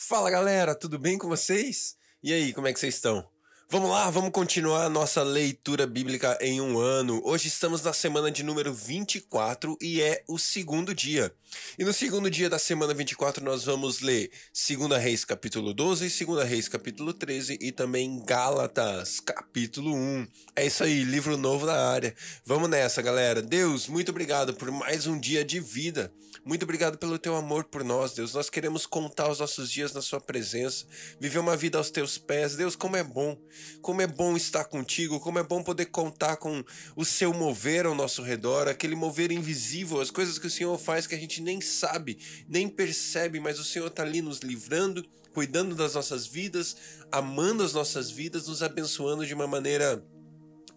Fala galera, tudo bem com vocês? E aí, como é que vocês estão? Vamos lá, vamos continuar a nossa leitura bíblica em um ano. Hoje estamos na semana de número 24 e é o segundo dia. E no segundo dia da semana 24 nós vamos ler 2 Reis capítulo 12, 2 Reis capítulo 13 e também Gálatas capítulo 1. É isso aí, livro novo na área. Vamos nessa, galera. Deus, muito obrigado por mais um dia de vida. Muito obrigado pelo teu amor por nós, Deus. Nós queremos contar os nossos dias na sua presença, viver uma vida aos teus pés. Deus, como é bom como é bom estar contigo, como é bom poder contar com o seu mover ao nosso redor, aquele mover invisível, as coisas que o Senhor faz que a gente nem sabe, nem percebe, mas o Senhor está ali nos livrando, cuidando das nossas vidas, amando as nossas vidas, nos abençoando de uma maneira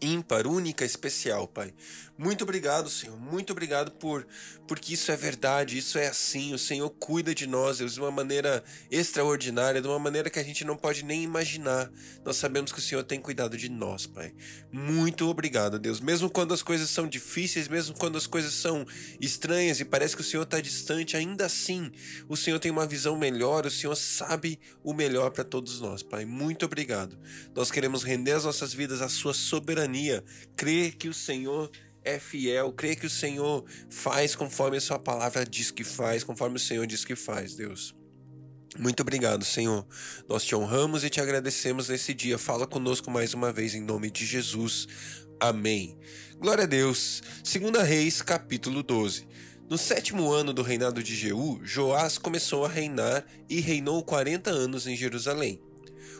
ímpar, única, especial, Pai. Muito obrigado, Senhor. Muito obrigado por porque isso é verdade, isso é assim. O Senhor cuida de nós Deus, de uma maneira extraordinária, de uma maneira que a gente não pode nem imaginar. Nós sabemos que o Senhor tem cuidado de nós, Pai. Muito obrigado, Deus. Mesmo quando as coisas são difíceis, mesmo quando as coisas são estranhas e parece que o Senhor está distante, ainda assim, o Senhor tem uma visão melhor, o Senhor sabe o melhor para todos nós, Pai. Muito obrigado. Nós queremos render as nossas vidas à Sua soberania, crer que o Senhor é fiel, crê que o Senhor faz conforme a sua palavra diz que faz, conforme o Senhor diz que faz, Deus. Muito obrigado, Senhor. Nós te honramos e te agradecemos nesse dia. Fala conosco mais uma vez em nome de Jesus. Amém. Glória a Deus. Segunda Reis, capítulo 12. No sétimo ano do reinado de Jeú, Joás começou a reinar e reinou 40 anos em Jerusalém.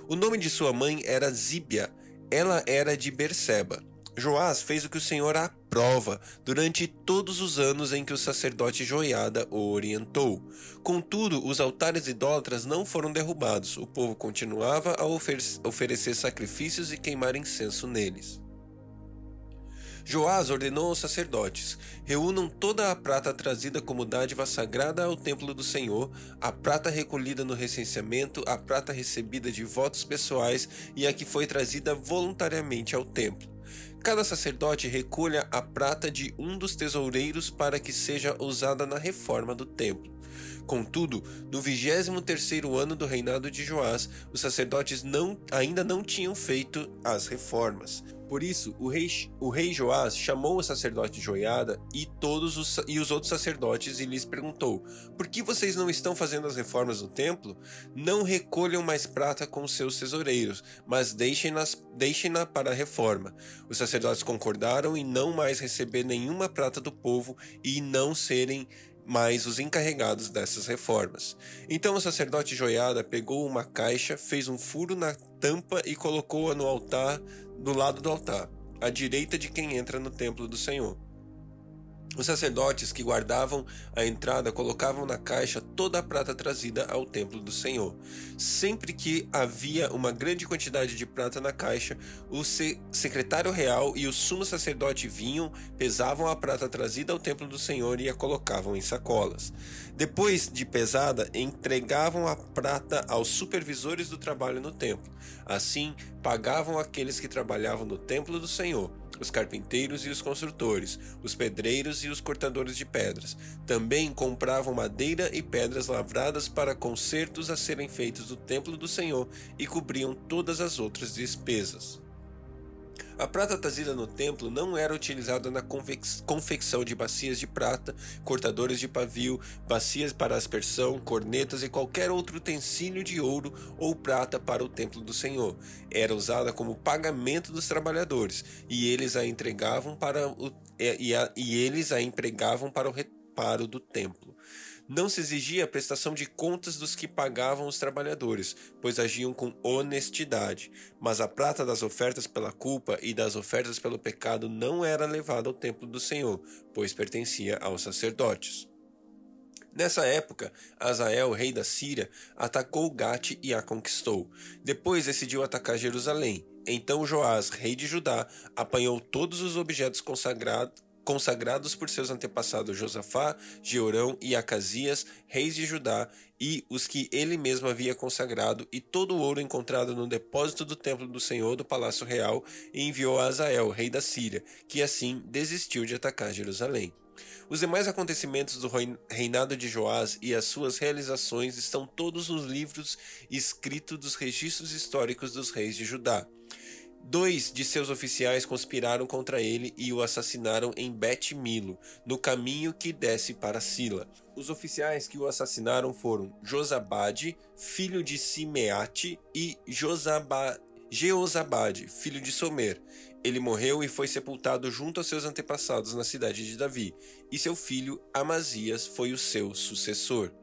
O nome de sua mãe era Zíbia. Ela era de Berseba. Joás fez o que o Senhor aprova durante todos os anos em que o sacerdote Joiada o orientou. Contudo, os altares idólatras não foram derrubados, o povo continuava a oferecer sacrifícios e queimar incenso neles. Joás ordenou aos sacerdotes: reúnam toda a prata trazida como dádiva sagrada ao templo do Senhor, a prata recolhida no recenseamento, a prata recebida de votos pessoais e a que foi trazida voluntariamente ao templo. Cada sacerdote recolha a prata de um dos tesoureiros para que seja usada na reforma do templo. Contudo, no vigésimo terceiro ano do reinado de Joás, os sacerdotes não, ainda não tinham feito as reformas. Por isso, o rei, o rei Joás chamou o sacerdote Joiada e todos os, e os outros sacerdotes e lhes perguntou: Por que vocês não estão fazendo as reformas no templo? Não recolham mais prata com seus tesoureiros, mas deixem-na deixem para a reforma. Os sacerdotes concordaram em não mais receber nenhuma prata do povo e não serem mais os encarregados dessas reformas. Então o sacerdote Joiada pegou uma caixa, fez um furo na tampa e colocou-a no altar, do lado do altar, à direita de quem entra no templo do Senhor. Os sacerdotes que guardavam a entrada colocavam na caixa toda a prata trazida ao templo do Senhor. Sempre que havia uma grande quantidade de prata na caixa, o secretário real e o sumo sacerdote vinham, pesavam a prata trazida ao templo do Senhor e a colocavam em sacolas. Depois de pesada, entregavam a prata aos supervisores do trabalho no templo. Assim, pagavam aqueles que trabalhavam no templo do Senhor os carpinteiros e os construtores, os pedreiros e os cortadores de pedras. Também compravam madeira e pedras lavradas para concertos a serem feitos no templo do Senhor e cobriam todas as outras despesas. A prata trazida no templo não era utilizada na confecção de bacias de prata, cortadores de pavio, bacias para aspersão, cornetas e qualquer outro utensílio de ouro ou prata para o templo do Senhor. Era usada como pagamento dos trabalhadores, e eles a entregavam para o, e, a, e eles a empregavam para o reparo do templo. Não se exigia a prestação de contas dos que pagavam os trabalhadores, pois agiam com honestidade. Mas a prata das ofertas pela culpa e das ofertas pelo pecado não era levada ao templo do Senhor, pois pertencia aos sacerdotes. Nessa época, Azael, rei da Síria, atacou Gate e a conquistou. Depois decidiu atacar Jerusalém. Então Joás, rei de Judá, apanhou todos os objetos consagrados consagrados por seus antepassados Josafá, Jeorão e Acasias, reis de Judá, e os que ele mesmo havia consagrado, e todo o ouro encontrado no depósito do templo do Senhor do palácio real, e enviou a Azael, rei da Síria, que assim desistiu de atacar Jerusalém. Os demais acontecimentos do reinado de Joás e as suas realizações estão todos nos livros escritos dos registros históricos dos reis de Judá. Dois de seus oficiais conspiraram contra ele e o assassinaram em Bet-Milo, no caminho que desce para Sila. Os oficiais que o assassinaram foram Josabade, filho de Simeate, e Josaba... Jeozabade, filho de Somer. Ele morreu e foi sepultado junto aos seus antepassados na cidade de Davi, e seu filho Amazias foi o seu sucessor.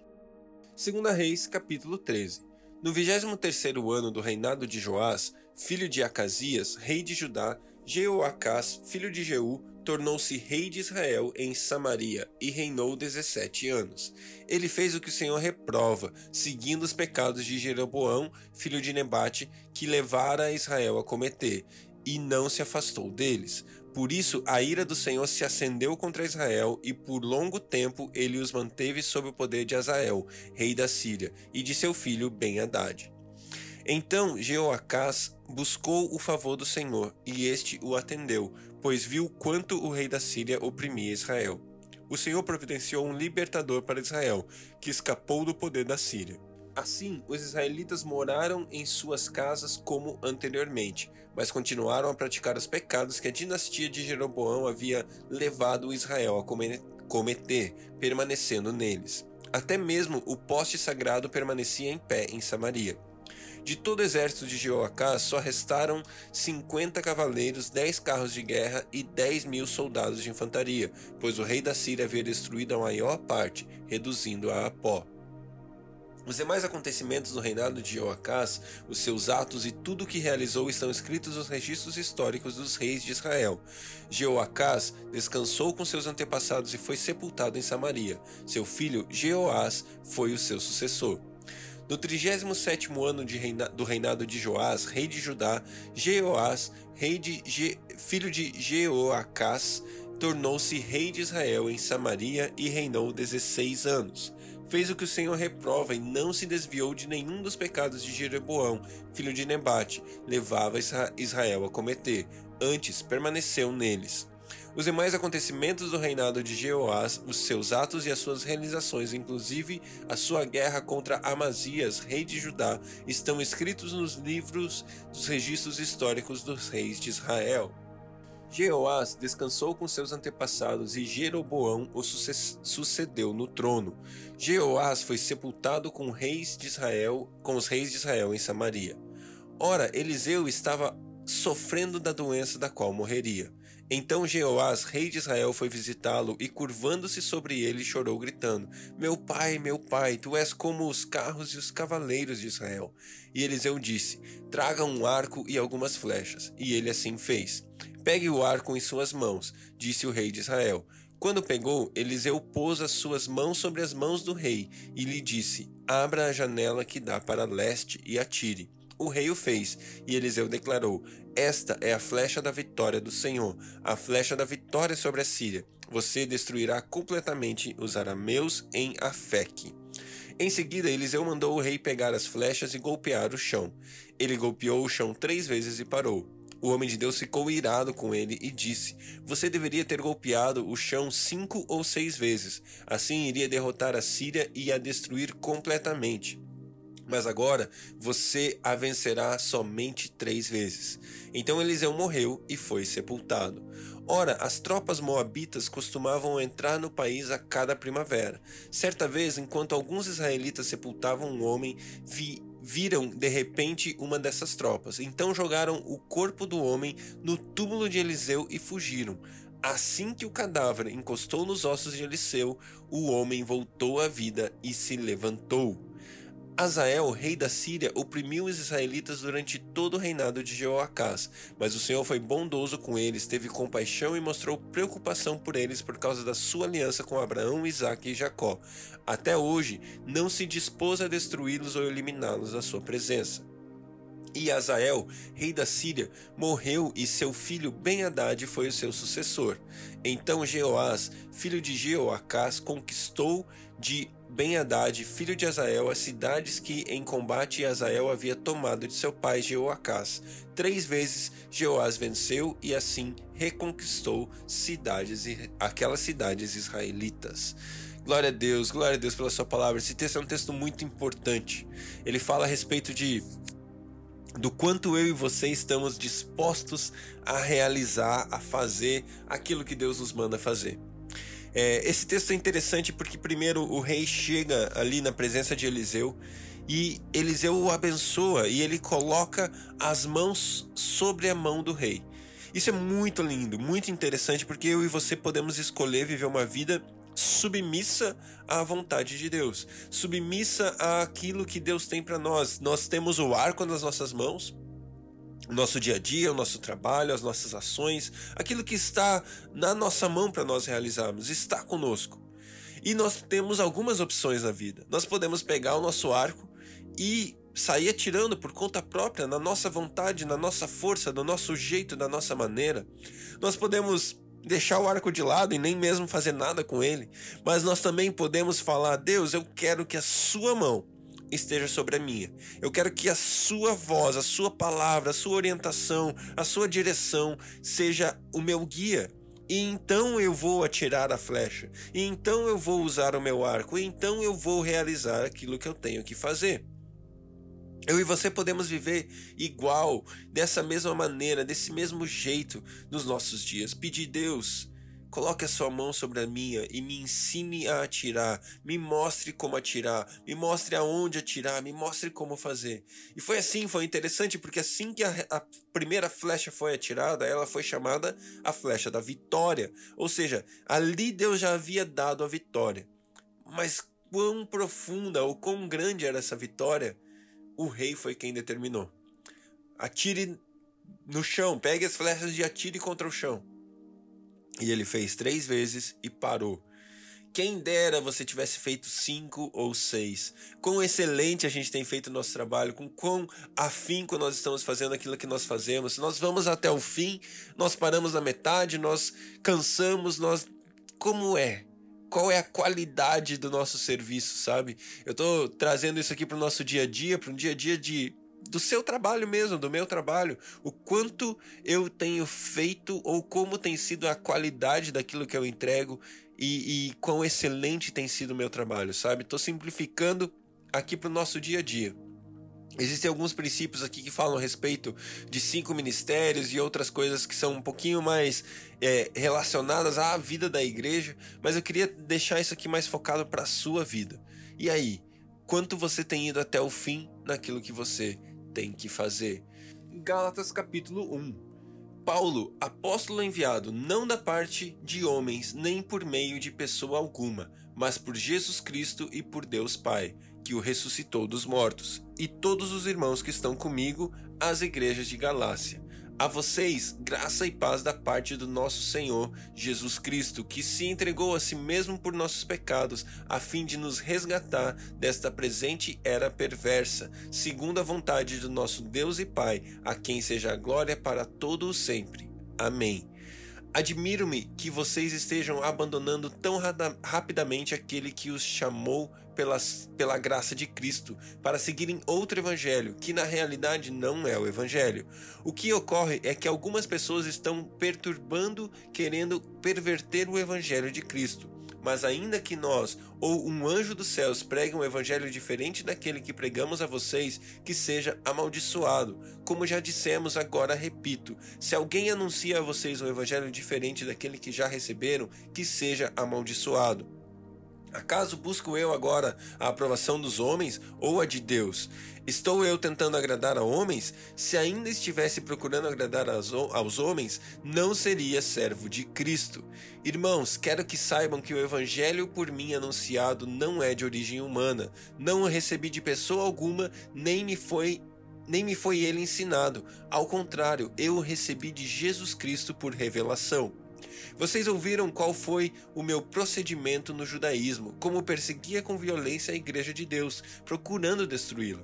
2 Reis, capítulo 13. No 23º ano do reinado de Joás, filho de Acasias, rei de Judá, Jeoacás, filho de Jeú, tornou-se rei de Israel em Samaria e reinou 17 anos. Ele fez o que o Senhor reprova, seguindo os pecados de Jeroboão, filho de Nebate, que levara Israel a cometer, e não se afastou deles. Por isso a ira do Senhor se acendeu contra Israel, e por longo tempo ele os manteve sob o poder de Azael, rei da Síria, e de seu filho Ben-Hadad. Então Jeoacás buscou o favor do Senhor, e este o atendeu, pois viu quanto o rei da Síria oprimia Israel. O Senhor providenciou um libertador para Israel, que escapou do poder da Síria. Assim, os israelitas moraram em suas casas como anteriormente, mas continuaram a praticar os pecados que a dinastia de Jeroboão havia levado Israel a cometer, permanecendo neles. Até mesmo o poste sagrado permanecia em pé em Samaria. De todo o exército de Jeoacás só restaram 50 cavaleiros, 10 carros de guerra e 10 mil soldados de infantaria, pois o rei da Síria havia destruído a maior parte, reduzindo-a a pó. Os demais acontecimentos do reinado de Jeoacás, os seus atos e tudo o que realizou estão escritos nos registros históricos dos reis de Israel. Jeoacás descansou com seus antepassados e foi sepultado em Samaria. Seu filho Jeoás foi o seu sucessor. No 37 ano reina, do reinado de Joás, rei de Judá, Jeoás, rei de Je, filho de Jeoacás, tornou-se rei de Israel em Samaria e reinou 16 anos. Fez o que o Senhor reprova e não se desviou de nenhum dos pecados de Jeroboão, filho de Nebate, levava Israel a cometer. Antes permaneceu neles. Os demais acontecimentos do reinado de Jeoás, os seus atos e as suas realizações, inclusive a sua guerra contra Amazias, rei de Judá, estão escritos nos livros dos registros históricos dos reis de Israel. Jeoás descansou com seus antepassados e Jeroboão o sucedeu no trono. Jeoás foi sepultado com reis de Israel, com os reis de Israel em Samaria. Ora, Eliseu estava sofrendo da doença da qual morreria. Então Jeoás, rei de Israel, foi visitá-lo e, curvando-se sobre ele, chorou, gritando: Meu pai, meu pai, tu és como os carros e os cavaleiros de Israel. E Eliseu disse: Traga um arco e algumas flechas. E ele assim fez. Pegue o arco em suas mãos, disse o rei de Israel. Quando pegou, Eliseu pôs as suas mãos sobre as mãos do rei e lhe disse: Abra a janela que dá para leste e atire. O rei o fez, e Eliseu declarou: Esta é a flecha da vitória do Senhor, a flecha da vitória sobre a Síria. Você destruirá completamente os arameus em Afeque. Em seguida, Eliseu mandou o rei pegar as flechas e golpear o chão. Ele golpeou o chão três vezes e parou. O homem de Deus ficou irado com ele e disse: Você deveria ter golpeado o chão cinco ou seis vezes. Assim iria derrotar a Síria e a destruir completamente mas agora você a vencerá somente três vezes. Então Eliseu morreu e foi sepultado. Ora, as tropas moabitas costumavam entrar no país a cada primavera. Certa vez, enquanto alguns israelitas sepultavam um homem, vi, viram de repente uma dessas tropas. Então jogaram o corpo do homem no túmulo de Eliseu e fugiram. Assim que o cadáver encostou nos ossos de Eliseu, o homem voltou à vida e se levantou. Azael, rei da Síria, oprimiu os israelitas durante todo o reinado de Jeoacás, mas o Senhor foi bondoso com eles, teve compaixão e mostrou preocupação por eles por causa da sua aliança com Abraão, Isaque e Jacó. Até hoje, não se dispôs a destruí-los ou eliminá-los da sua presença. E Azael, rei da Síria, morreu e seu filho Ben-Hadad foi o seu sucessor. Então Jeoás, filho de Jeoacás, conquistou de Ben-Hadad, filho de Azael, as cidades que em combate Azael havia tomado de seu pai Jeoacás. Três vezes Jeoás venceu e assim reconquistou cidades aquelas cidades israelitas. Glória a Deus, glória a Deus pela sua palavra. Esse texto é um texto muito importante. Ele fala a respeito de do quanto eu e você estamos dispostos a realizar, a fazer aquilo que Deus nos manda fazer. É, esse texto é interessante porque, primeiro, o rei chega ali na presença de Eliseu e Eliseu o abençoa e ele coloca as mãos sobre a mão do rei. Isso é muito lindo, muito interessante porque eu e você podemos escolher viver uma vida submissa à vontade de Deus, submissa àquilo que Deus tem para nós. Nós temos o arco nas nossas mãos, o nosso dia a dia, o nosso trabalho, as nossas ações, aquilo que está na nossa mão para nós realizarmos, está conosco. E nós temos algumas opções na vida. Nós podemos pegar o nosso arco e sair atirando por conta própria, na nossa vontade, na nossa força, no nosso jeito, da nossa maneira. Nós podemos deixar o arco de lado e nem mesmo fazer nada com ele, mas nós também podemos falar: Deus, eu quero que a sua mão esteja sobre a minha. Eu quero que a sua voz, a sua palavra, a sua orientação, a sua direção seja o meu guia. E então eu vou atirar a flecha, e então eu vou usar o meu arco, e então eu vou realizar aquilo que eu tenho que fazer. Eu e você podemos viver igual, dessa mesma maneira, desse mesmo jeito nos nossos dias. Pedir Deus, coloque a sua mão sobre a minha e me ensine a atirar, me mostre como atirar, me mostre aonde atirar, me mostre como fazer. E foi assim, foi interessante, porque assim que a, a primeira flecha foi atirada, ela foi chamada a flecha da vitória. Ou seja, ali Deus já havia dado a vitória. Mas quão profunda ou quão grande era essa vitória? O rei foi quem determinou. Atire no chão, pegue as flechas e atire contra o chão. E ele fez três vezes e parou. Quem dera você tivesse feito cinco ou seis. Quão excelente a gente tem feito o nosso trabalho, com quão afinco nós estamos fazendo aquilo que nós fazemos. Nós vamos até o fim, nós paramos na metade, nós cansamos, nós. Como é? Qual é a qualidade do nosso serviço, sabe? Eu tô trazendo isso aqui para o nosso dia a dia, para um dia a dia de do seu trabalho mesmo, do meu trabalho, o quanto eu tenho feito ou como tem sido a qualidade daquilo que eu entrego e, e quão excelente tem sido o meu trabalho, sabe? Tô simplificando aqui para o nosso dia a dia. Existem alguns princípios aqui que falam a respeito de cinco ministérios e outras coisas que são um pouquinho mais é, relacionadas à vida da igreja, mas eu queria deixar isso aqui mais focado para a sua vida. E aí, quanto você tem ido até o fim naquilo que você tem que fazer? Gálatas capítulo 1 Paulo, apóstolo enviado não da parte de homens, nem por meio de pessoa alguma, mas por Jesus Cristo e por Deus Pai que o ressuscitou dos mortos, e todos os irmãos que estão comigo às igrejas de Galácia. A vocês, graça e paz da parte do nosso Senhor Jesus Cristo, que se entregou a si mesmo por nossos pecados, a fim de nos resgatar desta presente era perversa, segundo a vontade do nosso Deus e Pai, a quem seja a glória para todo o sempre. Amém. Admiro-me que vocês estejam abandonando tão rapidamente aquele que os chamou pelas, pela graça de Cristo para seguirem outro evangelho, que na realidade não é o evangelho. O que ocorre é que algumas pessoas estão perturbando, querendo perverter o evangelho de Cristo. Mas ainda que nós ou um anjo dos céus pregue um evangelho diferente daquele que pregamos a vocês, que seja amaldiçoado. Como já dissemos, agora repito: se alguém anuncia a vocês um evangelho diferente daquele que já receberam, que seja amaldiçoado. Acaso busco eu agora a aprovação dos homens ou a de Deus? Estou eu tentando agradar a homens? Se ainda estivesse procurando agradar aos homens, não seria servo de Cristo. Irmãos, quero que saibam que o evangelho por mim anunciado não é de origem humana. Não o recebi de pessoa alguma, nem me foi nem me foi ele ensinado. Ao contrário, eu o recebi de Jesus Cristo por revelação. Vocês ouviram qual foi o meu procedimento no judaísmo, como perseguia com violência a igreja de Deus, procurando destruí-la.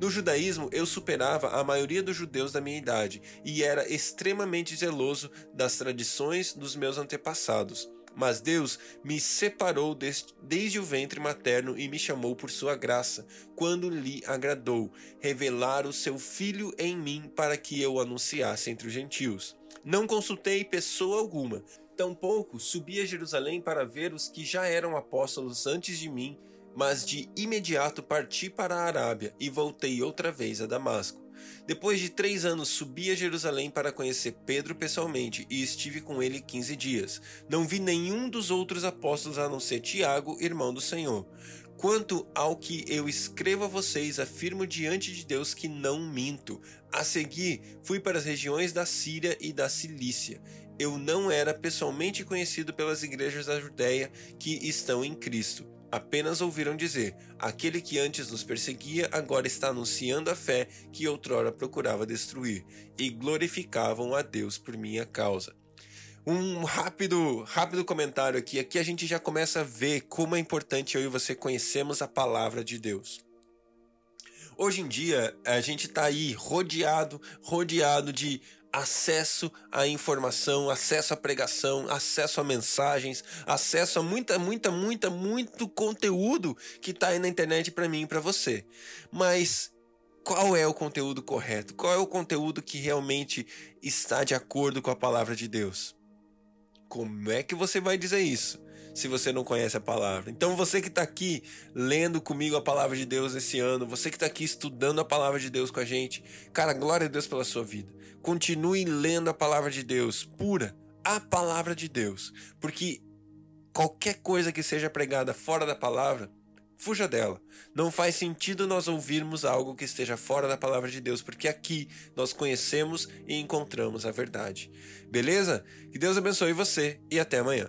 No judaísmo, eu superava a maioria dos judeus da minha idade e era extremamente zeloso das tradições dos meus antepassados. Mas Deus me separou desde o ventre materno e me chamou por sua graça, quando lhe agradou revelar o seu filho em mim para que eu anunciasse entre os gentios. Não consultei pessoa alguma, tampouco subi a Jerusalém para ver os que já eram apóstolos antes de mim, mas de imediato parti para a Arábia e voltei outra vez a Damasco. Depois de três anos, subi a Jerusalém para conhecer Pedro pessoalmente e estive com ele quinze dias. Não vi nenhum dos outros apóstolos a não ser Tiago, irmão do Senhor. Quanto ao que eu escrevo a vocês, afirmo diante de Deus que não minto. A seguir, fui para as regiões da Síria e da Cilícia. Eu não era pessoalmente conhecido pelas igrejas da Judéia que estão em Cristo Apenas ouviram dizer: aquele que antes nos perseguia agora está anunciando a fé que outrora procurava destruir, e glorificavam a Deus por minha causa. Um rápido, rápido comentário aqui. Aqui a gente já começa a ver como é importante eu e você conhecermos a palavra de Deus. Hoje em dia, a gente está aí rodeado, rodeado de acesso à informação, acesso à pregação, acesso a mensagens, acesso a muita, muita, muita, muito conteúdo que está aí na internet para mim e para você. Mas qual é o conteúdo correto? Qual é o conteúdo que realmente está de acordo com a palavra de Deus? Como é que você vai dizer isso? se você não conhece a palavra. Então você que está aqui lendo comigo a palavra de Deus esse ano, você que está aqui estudando a palavra de Deus com a gente, cara, glória a Deus pela sua vida. Continue lendo a palavra de Deus, pura, a palavra de Deus, porque qualquer coisa que seja pregada fora da palavra, fuja dela. Não faz sentido nós ouvirmos algo que esteja fora da palavra de Deus, porque aqui nós conhecemos e encontramos a verdade. Beleza? Que Deus abençoe você e até amanhã.